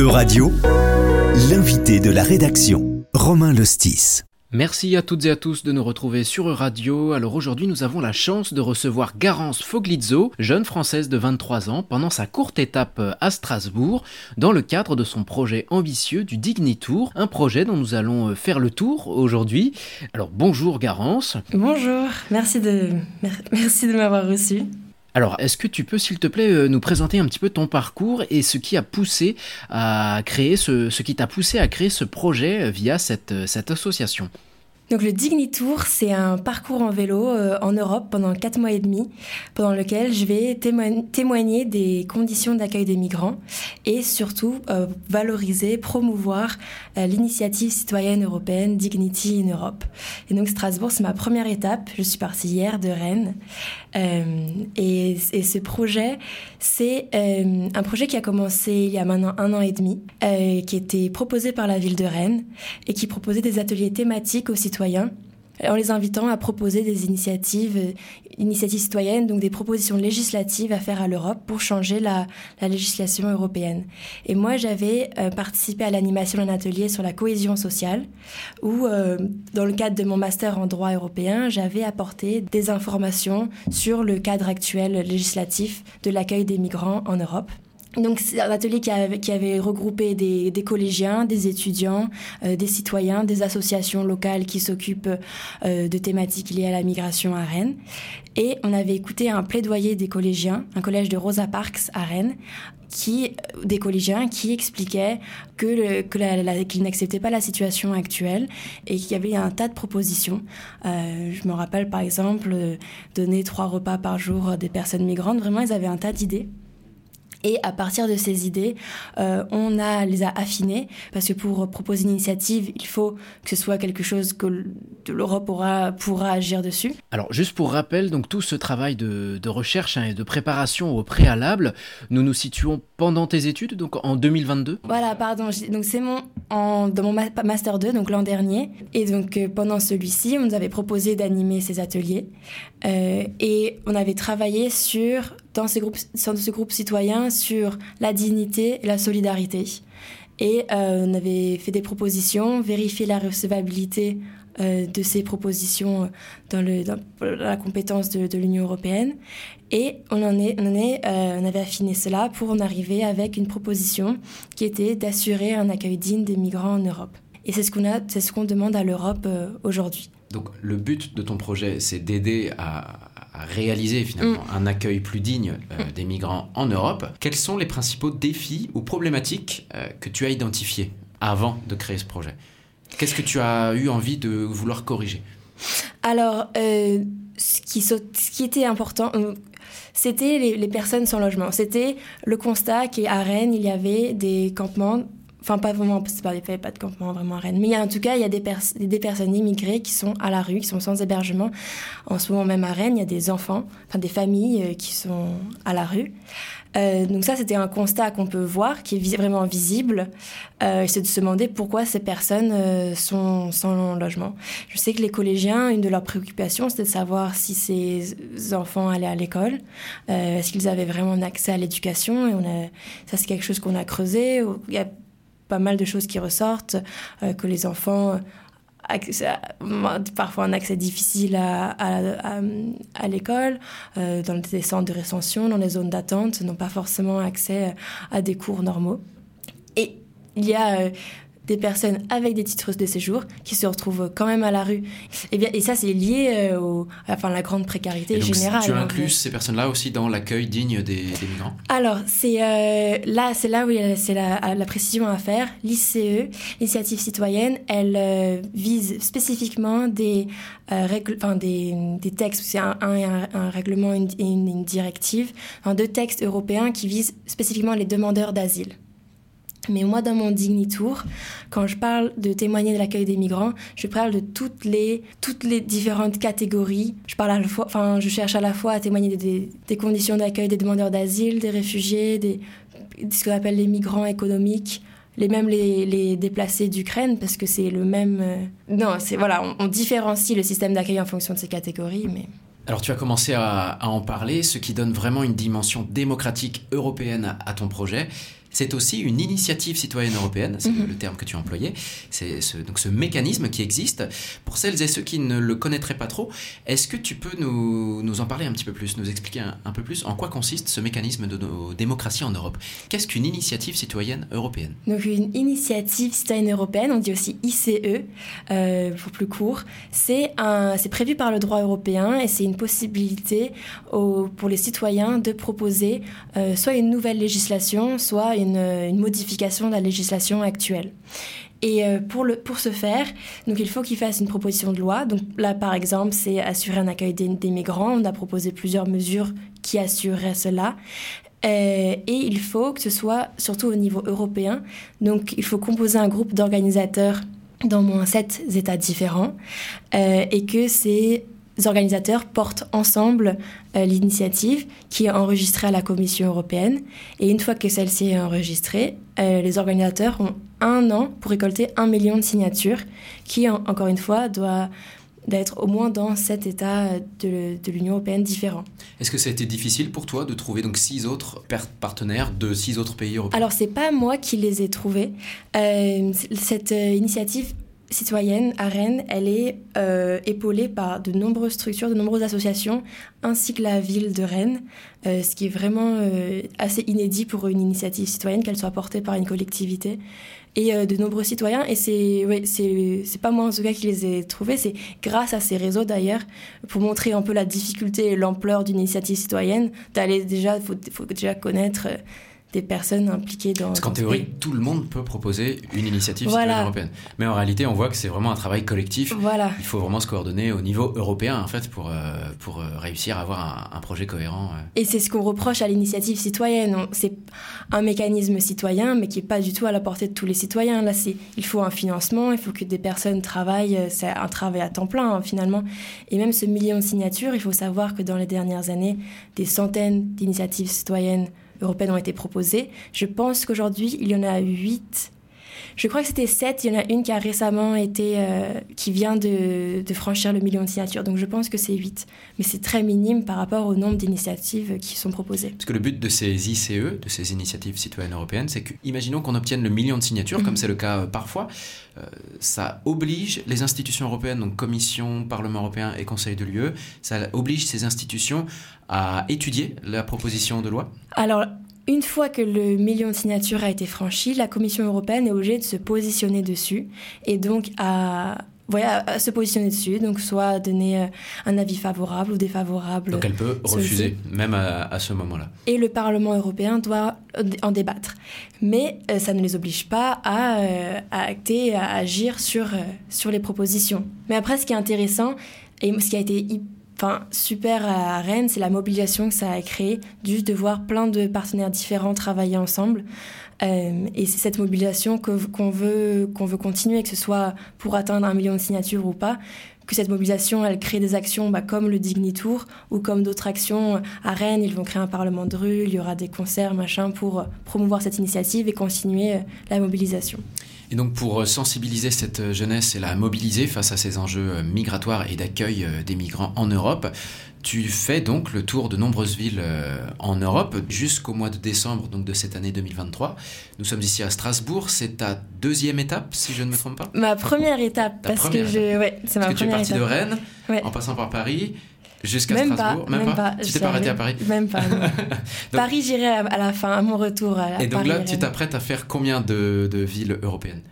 Euradio, l'invité de la rédaction, Romain Lostis. Merci à toutes et à tous de nous retrouver sur Radio. Alors aujourd'hui, nous avons la chance de recevoir Garance Foglizzo, jeune française de 23 ans, pendant sa courte étape à Strasbourg, dans le cadre de son projet ambitieux du Dignitour, un projet dont nous allons faire le tour aujourd'hui. Alors bonjour Garance. Bonjour, merci de, merci de m'avoir reçu. Alors, est-ce que tu peux, s'il te plaît, euh, nous présenter un petit peu ton parcours et ce qui t'a poussé à créer ce projet euh, via cette, euh, cette association? Donc le Dignitour, c'est un parcours en vélo euh, en Europe pendant 4 mois et demi, pendant lequel je vais témoigner des conditions d'accueil des migrants et surtout euh, valoriser, promouvoir euh, l'initiative citoyenne européenne Dignity in Europe. Et donc Strasbourg, c'est ma première étape. Je suis partie hier de Rennes. Et, et, ce projet, c'est un projet qui a commencé il y a maintenant un an et demi, qui était proposé par la ville de Rennes et qui proposait des ateliers thématiques aux citoyens en les invitant à proposer des initiatives, euh, initiatives citoyennes, donc des propositions législatives à faire à l'Europe pour changer la, législation européenne. Et moi, j'avais euh, participé à l'animation d'un atelier sur la cohésion sociale, où, euh, dans le cadre de mon master en droit européen, j'avais apporté des informations sur le cadre actuel législatif de l'accueil des migrants en Europe. Donc c'est un atelier qui avait, regroupé des, collégiens, des étudiants, euh, des citoyens, des associations locales qui s'occupent euh, de thématiques liées à la migration à Rennes. Et on avait écouté un plaidoyer des collégiens, un collège de Rosa Parks à Rennes, qui, des collégiens qui expliquaient que, le, que qu'ils n'acceptaient pas la situation actuelle et qu'il y avait un tas de propositions. Euh, je me rappelle par exemple donner trois repas par jour des personnes migrantes. Vraiment, ils avaient un tas d'idées. Et à partir de ces idées, euh, on a, les a affinées, parce que pour proposer une initiative, il faut que ce soit quelque chose que l'Europe pourra, pourra agir dessus. Alors, juste pour rappel, donc tout ce travail de, de recherche hein, et de préparation au préalable, nous nous situons pendant tes études, donc en 2022 Voilà, pardon. Donc c'est mon, en, dans mon Master 2, donc l'an dernier. Et donc euh, pendant celui-ci, on nous avait proposé d'animer ces ateliers. Euh, et on avait travaillé sur dans, ces groupes, dans ce groupe citoyen sur la dignité et la solidarité. Et euh, on avait fait des propositions, vérifié la recevabilité euh, de ces propositions dans, le, dans la compétence de, l'Union européenne. Et on, en est, on, est, euh, on avait affiné cela pour en arriver avec une proposition qui était d'assurer un accueil digne des migrants en Europe. Et c'est ce qu'on ce qu'on demande à l'Europe aujourd'hui. Donc le but de ton projet, c'est d'aider à, réaliser finalement mm. un accueil plus digne euh, mm. des migrants en Europe. Quels sont les principaux défis ou problématiques euh, que tu as identifiés avant de créer ce projet? Qu'est-ce que tu as eu envie de vouloir corriger? Alors, euh, ce, qui, ce, qui, était important, c'était les, les, personnes sans logement. C'était le constat qu'à Rennes, il y avait des campements Enfin, pas vraiment, c'est pas, il pas de campement vraiment à Rennes. Mais en tout cas, il y a des, des personnes immigrées qui sont à la rue, qui sont sans hébergement. En ce moment même à Rennes, il y a des enfants, enfin des familles euh, qui sont à la rue. Euh, donc ça, c'était un constat qu'on peut voir, qui est vraiment visible. Euh, c'est de se demander pourquoi ces personnes sont sans logement. Je sais que les collégiens, une de leurs préoccupations, c'était de savoir si ces enfants allaient à l'école, est-ce qu'ils avaient vraiment accès à l'éducation. Et a, ça, c'est quelque chose qu'on a creusé. Il y a pas mal de choses qui ressortent, euh, que les enfants parfois un accès difficile à, l'école, euh, dans des centres de récension, dans les zones d'attente, n'ont pas forcément accès à des cours normaux. Et il y a euh, des personnes avec des titres de séjour qui se retrouvent quand même à la rue. Et, bien, et ça, c'est lié euh, au, enfin, à la grande précarité et donc, générale. Tu inclus ces personnes-là aussi dans l'accueil digne des, des, migrants? Alors, c'est euh, là, c'est là où c'est la, la, précision à faire. L'ICE, l'initiative citoyenne, elle euh, vise spécifiquement des, euh, règles, enfin, des, des textes, c'est un, un, un, règlement et une, une, une, directive, un, deux textes européens qui visent spécifiquement les demandeurs d'asile. Mais moi, dans mon Dignitour, quand je parle de témoigner de l'accueil des migrants, je parle de toutes les, différentes catégories. Je, parle à la fois, enfin, je cherche à la fois à témoigner des, conditions d'accueil des demandeurs d'asile, des réfugiés, des, ce qu'on appelle les migrants économiques, les mêmes les, déplacés d'Ukraine, parce que c'est le même... Euh, non, voilà, on, différencie le système d'accueil en fonction de ces catégories, mais... Alors tu as commencé à, en parler, ce qui donne vraiment une dimension démocratique européenne à ton projet. C'est aussi une initiative citoyenne européenne, c'est Mhm. le terme que tu employé, c'est ce, donc ce mécanisme qui existe. Pour celles et ceux qui ne le connaîtraient pas trop, est-ce que tu peux nous, nous en parler un petit peu plus, nous expliquer un, un peu plus en quoi consiste ce mécanisme de nos démocraties en Europe? Qu'est-ce qu'une initiative citoyenne européenne? Donc une initiative citoyenne européenne, on dit aussi ICE euh, pour plus court, c'est prévu par le droit européen et c'est une possibilité au- pour les citoyens de proposer euh, soit une nouvelle législation, soit une, une modification de la législation actuelle. Et euh, pour, le, pour ce faire, donc il faut qu'ils fassent une proposition de loi. Donc là, par exemple, c'est assurer un accueil des, migrants. On a proposé plusieurs mesures qui assureraient cela. Euh, et il faut que ce soit surtout au niveau européen. Donc il faut composer un groupe d'organisateurs dans moins sept États différents euh, et que ces organisateurs portent ensemble euh, l'initiative qui est enregistrée à la Commission européenne. Et une fois que celle-ci est enregistrée, euh, les organisateurs ont un an pour récolter un million de signatures qui, en- encore une fois, doit d'être au moins dans sept États de, de l'Union européenne différents. Est-ce que ça a été difficile pour toi de trouver donc six autres partenaires de six autres pays européens? Alors, c'est pas moi qui les ai trouvés. Euh, cette initiative citoyenne à Rennes, elle est euh, épaulée par de nombreuses structures, de nombreuses associations, ainsi que la ville de Rennes, euh, ce qui est vraiment euh, assez inédit pour une initiative citoyenne, qu'elle soit portée par une collectivité. Et de nombreux citoyens, et c'est ouais, c'est pas moi en tout cas qui les ai trouvés, c'est grâce à ces réseaux d'ailleurs, pour montrer un peu la difficulté et l'ampleur d'une initiative citoyenne, d'aller déjà, faut, faut déjà connaître des personnes impliquées dans. Parce qu'en théorie, tout le monde peut proposer une initiative Voilà. citoyenne européenne. Mais en réalité, on voit que c'est vraiment un travail collectif. Voilà. Il faut vraiment se coordonner au niveau européen, en fait, pour, euh, pour euh, réussir à avoir un, un projet cohérent. Et c'est ce qu'on reproche à l'initiative citoyenne. C'est un mécanisme citoyen, mais qui n'est pas du tout à la portée de tous les citoyens. Là, c'est, il faut un financement, il faut que des personnes travaillent. euh, C'est un travail à temps plein, hein, finalement. Et même ce million de signatures, il faut savoir que dans les dernières années, des centaines d'initiatives citoyennes européennes ont été proposées. Je pense qu'aujourd'hui, il y en a huit. Je crois que c'était sept. Il y en a une qui a récemment été, euh, qui vient de, de franchir le million de signatures. Donc je pense que c'est huit. Mais c'est très minime par rapport au nombre d'initiatives qui sont proposées. Parce que le but de ces ICE, de ces initiatives citoyennes européennes, c'est que, imaginons qu'on obtienne le million de signatures, Mhm. comme c'est le cas euh, parfois, euh, ça oblige les institutions européennes, donc Commission, Parlement européen et Conseil de l'UE, ça oblige ces institutions à étudier la proposition de loi? Alors, une fois que le million de signatures a été franchi, la Commission européenne est obligée de se positionner dessus et donc à, voilà, à se positionner dessus, donc soit donner euh, un avis favorable ou défavorable. Donc elle peut refuser, même à, à ce moment-là. Et le Parlement européen doit en débattre. Mais euh, ça ne les oblige pas à, euh, à acter, à agir sur, euh, sur les propositions. Mais après, ce qui est intéressant, et ce qui a été hy- enfin, super à Rennes, c'est la mobilisation que ça a créé, juste de voir plein de partenaires différents travailler ensemble. Euh, et c'est cette mobilisation qu'on veut, qu'on veut continuer, que ce soit pour atteindre un million de signatures ou pas, que cette mobilisation, elle crée des actions bah, comme le Dignitour ou comme d'autres actions. À Rennes, ils vont créer un parlement de rue, il y aura des concerts, machin, pour euh, promouvoir cette initiative et continuer euh, la mobilisation. Et donc pour euh, sensibiliser cette euh, jeunesse et la mobiliser face à ces enjeux euh, migratoires et d'accueil des migrants en Europe, tu fais donc le tour de nombreuses villes en Europe jusqu'au mois de décembre donc de cette année 2023. Nous sommes ici à Strasbourg, c'est ta deuxième étape si je ne me trompe pas? Ma première étape, Ta parce première que je, ouais, c'est ma Parce que tu es première parti étape. de Rennes Ouais. en passant par Paris jusqu'à Même pas, Strasbourg. même pas. Tu Je t'es pas arrêté à Paris Même pas. non. Paris, j'irai à, à la fin, à mon retour. À, à Et donc Paris, là, tu t'apprêtes à faire combien de, de villes européennes?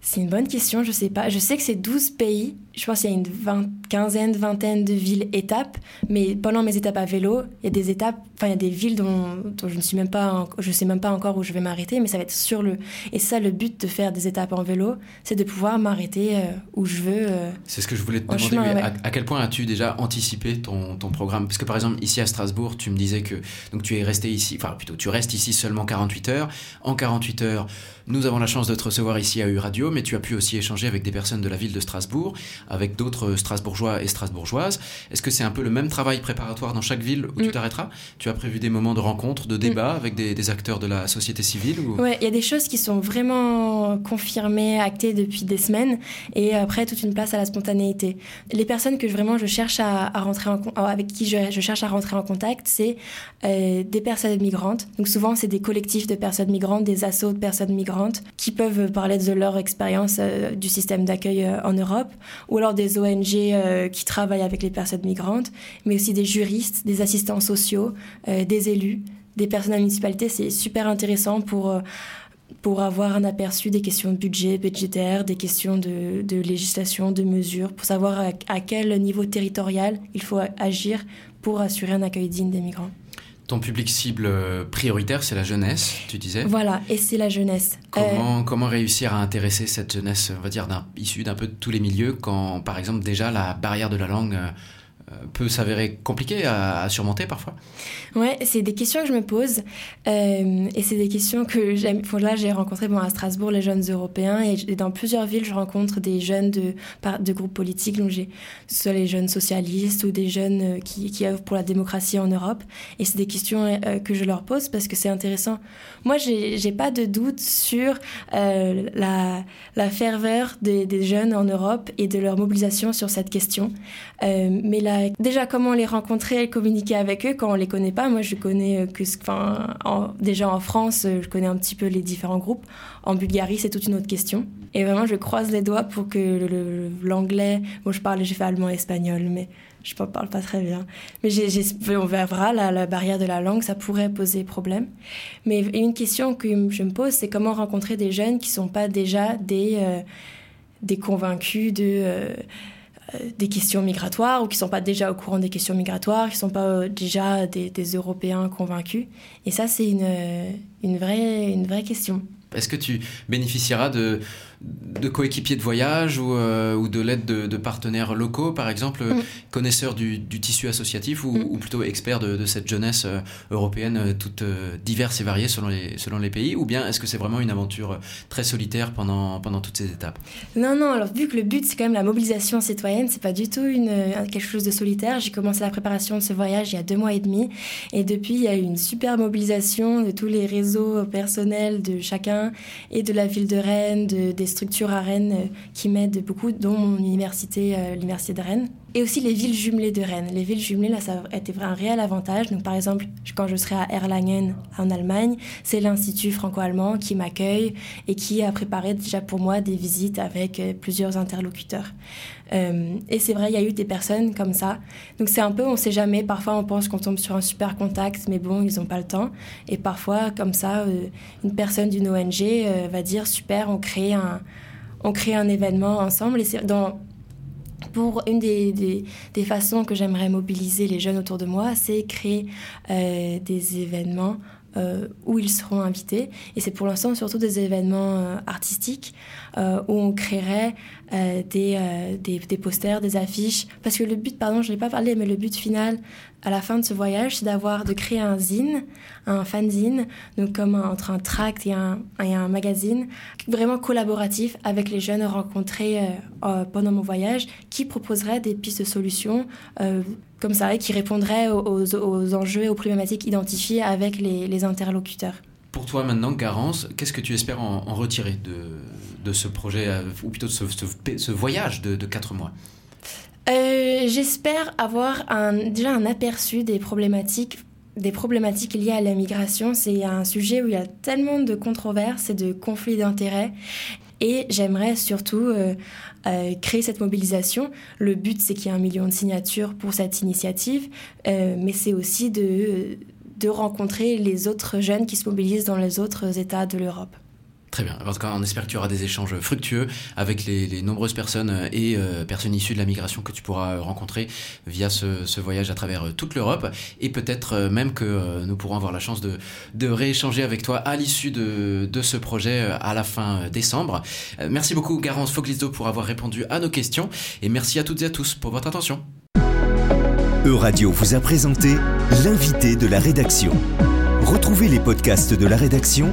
C'est une bonne question, je sais pas. Je sais que c'est 12 pays. Je pense qu'il y a une vingt- quinzaine, vingtaine de villes étapes. Mais pendant mes étapes à vélo, il y a des étapes, enfin, il y a des villes dont, dont je ne suis même pas, en- je sais même pas encore où je vais m'arrêter, mais ça va être sur le. Et ça, le but de faire des étapes en vélo, c'est de pouvoir m'arrêter euh, où je veux. euh. C'est ce que je voulais te demander. chemin, mais ouais. à, à quel point as-tu déjà anticipé ton, ton programme? Parce que par exemple, ici à Strasbourg, tu me disais que donc tu es resté ici, enfin plutôt tu restes ici seulement 48 heures. En 48 heures, nous avons la chance de te recevoir ici à U Radio, mais tu as pu aussi échanger avec des personnes de la ville de Strasbourg, avec d'autres Strasbourgeois et strasbourgeoises. Est-ce que c'est un peu le même travail préparatoire dans chaque ville où tu mm. t'arrêteras? Tu as prévu des moments de rencontre, de débat mm. avec des, acteurs de la société civile Oui, il y a des choses qui sont vraiment confirmées, actées depuis des semaines, et après toute une place à la spontanéité. Les personnes que vraiment je cherche à, rentrer en, avec qui je, cherche à rentrer en contact, c'est euh, des personnes migrantes. Donc souvent c'est des collectifs de personnes migrantes, des assauts de personnes migrantes qui peuvent parler de leur expérience euh, du système d'accueil euh, en Europe, ou alors des ONG qui travaillent avec les personnes migrantes, mais aussi des juristes, des assistants sociaux, des élus, des personnes à la municipalité. C'est super intéressant pour pour avoir un aperçu des questions de budget budgétaire, des questions de, législation, de mesures, pour savoir à, quel niveau territorial il faut agir pour assurer un accueil digne des migrants. Ton public cible euh, prioritaire, c'est la jeunesse, tu disais Voilà, et c'est la jeunesse. Comment, euh, comment réussir à intéresser cette jeunesse, on va dire, issue d'un peu de tous les milieux, quand, par exemple, déjà la barrière de la langue euh, peut s'avérer compliqué à, surmonter parfois Ouais, c'est des questions que je me pose euh, et c'est des questions que j'aime. là, j'ai rencontré bon, à Strasbourg les jeunes européens et, dans plusieurs villes, je rencontre des jeunes de, de groupes politiques, donc j'ai soit les jeunes socialistes ou des jeunes euh, qui, qui œuvrent pour la démocratie en Europe. Et c'est des questions que je leur pose parce que c'est intéressant. Moi, j'ai pas de doute sur la, la ferveur des, des, jeunes en Europe et de leur mobilisation sur cette question. mais la déjà comment les rencontrer et communiquer avec eux quand on les connaît pas. Moi, je connais euh, que, enfin, déjà en France, euh, je connais un petit peu les différents groupes. En Bulgarie, c'est toute une autre question. Et vraiment, je croise les doigts pour que l'anglais, bon, je parle, j'ai fait allemand espagnol, mais je ne parle pas très bien. Mais on verra, la, la, barrière de la langue, ça pourrait poser problème. Mais une question que je me pose, c'est comment rencontrer des jeunes qui ne sont pas déjà des, euh, convaincus de... Euh, des questions migratoires ou qui ne sont pas déjà au courant des questions migratoires, qui ne sont pas euh, déjà des, Européens convaincus. Et ça, c'est euh, une, vraie, une vraie question. Est-ce que tu bénéficieras de, de coéquipiers de voyage ou, euh, ou de l'aide de, partenaires locaux, par exemple, mm. connaisseurs du, tissu associatif ou, mm. plutôt experts de, cette jeunesse euh, européenne euh, toute diverse et variée selon les, selon les pays Ou bien est-ce que c'est vraiment une aventure très solitaire pendant, pendant toutes ces étapes? Non, non, alors vu que le but c'est quand même la mobilisation citoyenne, c'est pas du tout une, quelque chose de solitaire. J'ai commencé la préparation de ce voyage il y a deux mois et demi et depuis il y a eu une super mobilisation de tous les réseaux personnels de chacun et de la ville de Rennes, de, des structures à Rennes euh, qui m'aident beaucoup, dont mon université, euh, l'université de Rennes. Et aussi les villes jumelées de Rennes. Les villes jumelées, là, ça a été un réel avantage. Donc, par exemple, quand je serai à Erlangen, en Allemagne, c'est l'Institut franco-allemand qui m'accueille et qui a préparé déjà pour moi des visites avec euh, plusieurs interlocuteurs. et c'est vrai, il y a eu des personnes comme ça. Donc, c'est un peu, on sait jamais. Parfois, on pense qu'on tombe sur un super contact, mais bon, ils n'ont pas le temps. Et parfois, comme ça, une personne d'une ONG va dire super, on crée un, on crée un événement ensemble. Pour une des, des, façons que j'aimerais mobiliser les jeunes autour de moi, c'est créer euh, des événements euh, où ils seront invités. Et c'est pour l'instant surtout des événements euh, artistiques où on créerait des, des, des, posters, des affiches. Parce que le but, pardon, je n'ai pas parlé, mais le but final à la fin de ce voyage, c'est d'avoir de créer un zine, un fanzine, donc comme entre un tract et un, magazine, vraiment collaboratif avec les jeunes rencontrés euh, euh, pendant mon voyage, qui proposeraient des pistes de solutions euh, comme ça et qui répondraient aux, aux, enjeux et aux problématiques identifiées avec les, interlocuteurs. Pour toi maintenant, Garance, qu'est-ce que tu espères en, retirer de, de, ce projet, ou plutôt de ce, ce, voyage de, de 4 mois? Euh, j'espère avoir déjà un aperçu des problématiques liées à la migration. C'est un sujet où il y a tellement de controverses et de conflits d'intérêts. Et j'aimerais surtout euh, euh, créer cette mobilisation. Le but, c'est qu'il y ait un million de signatures pour cette initiative, mais c'est aussi de rencontrer les autres jeunes qui se mobilisent dans les autres États de l'Europe. Très bien. En tout cas, on espère que tu auras des échanges fructueux avec les, nombreuses personnes et euh, personnes issues de la migration que tu pourras euh, rencontrer via ce, voyage à travers euh, toute l'Europe. Et peut-être même que nous pourrons avoir la chance de, rééchanger avec toi à l'issue de, ce projet à la fin décembre. merci beaucoup, Garance Foglizzo, pour avoir répondu à nos questions. Et merci à toutes et à tous pour votre attention. Euradio vous a présenté l'invité de la rédaction. Retrouvez les podcasts de la rédaction